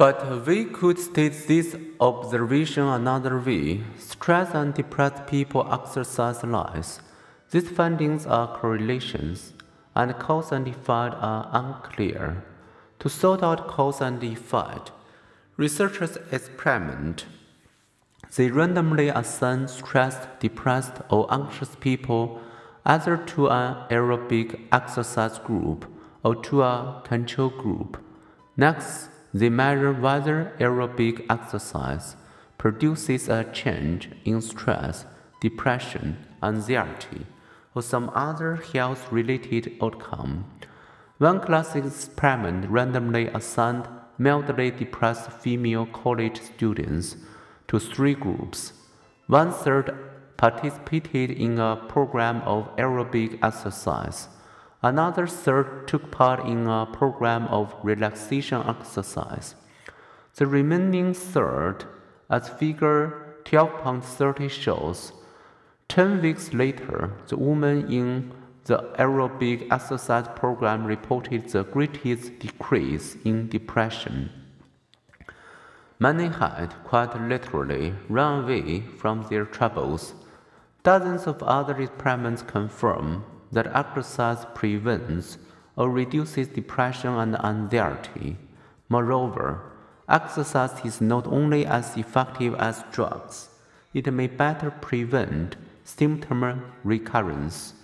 But we could state this observation another way. Stressed and depressed people exercise less. These findings are correlations, and cause and effect are unclear. To sort out cause and effect, researchers experiment. They randomly assign stressed, depressed, or anxious people either to an aerobic exercise group or to a control group. Next, they measure whether aerobic exercise produces a change in stress, depression, anxiety, or some other health related outcome. One classic experiment randomly assigned mildly depressed female college students to three groups. One third participated in a program of aerobic exercise. Another third took part in a program of relaxation exercise. The remaining third, as figure 12.30 shows, 10 weeks later, the woman in the aerobic exercise program reported the greatest decrease in depression. Many had, quite literally, run away from their troubles. Dozens of other experiments confirm that exercise prevents or reduces depression and anxiety. Moreover, exercise is not only as effective as drugs, it may better prevent symptom recurrence.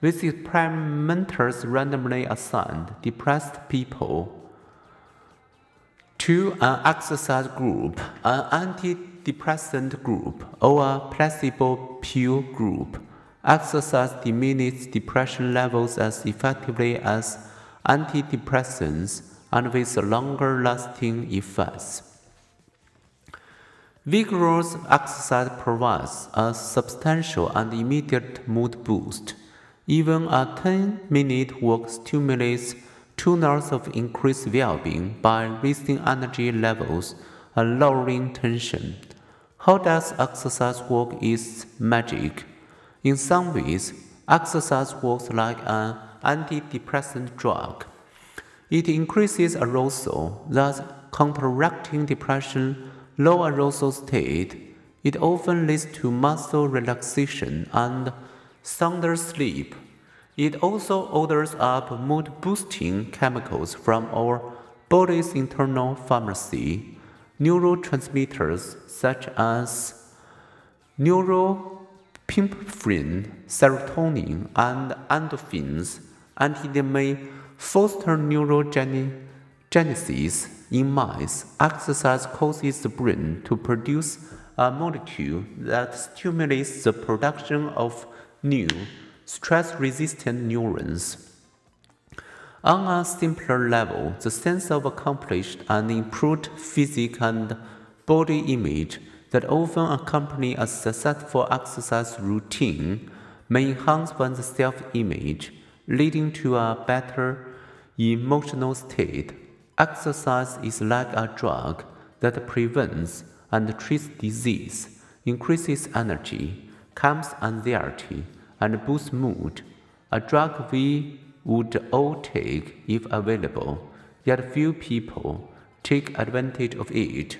With experimenters randomly assigned depressed people to an exercise group, an antidepressant group, or a placebo pill group, exercise diminishes depression levels as effectively as antidepressants and with longer lasting effects. Vigorous exercise provides a substantial and immediate mood boost. Even a 10 minute walk stimulates two hours of increased well being by raising energy levels and lowering tension. How does exercise work its magic? In some ways, exercise works like an antidepressant drug. It increases arousal, thus counteracting depression low arousal state, it often leads to muscle relaxation and sounder sleep. It also orders up mood boosting chemicals from our body's internal pharmacy, neurotransmitters such as norepinephrine, serotonin, and endorphins, and it may foster neurogenesis in mice, exercise causes the brain to produce a molecule that stimulates the production of new, stress resistant neurons. On a simpler level, the sense of accomplished and improved physique and body image that often accompany a successful exercise routine may enhance one's self image, leading to a better emotional state Exercise is like a drug that prevents and treats disease, increases energy, calms anxiety, and boosts mood. A drug we would all take if available, yet few people take advantage of it.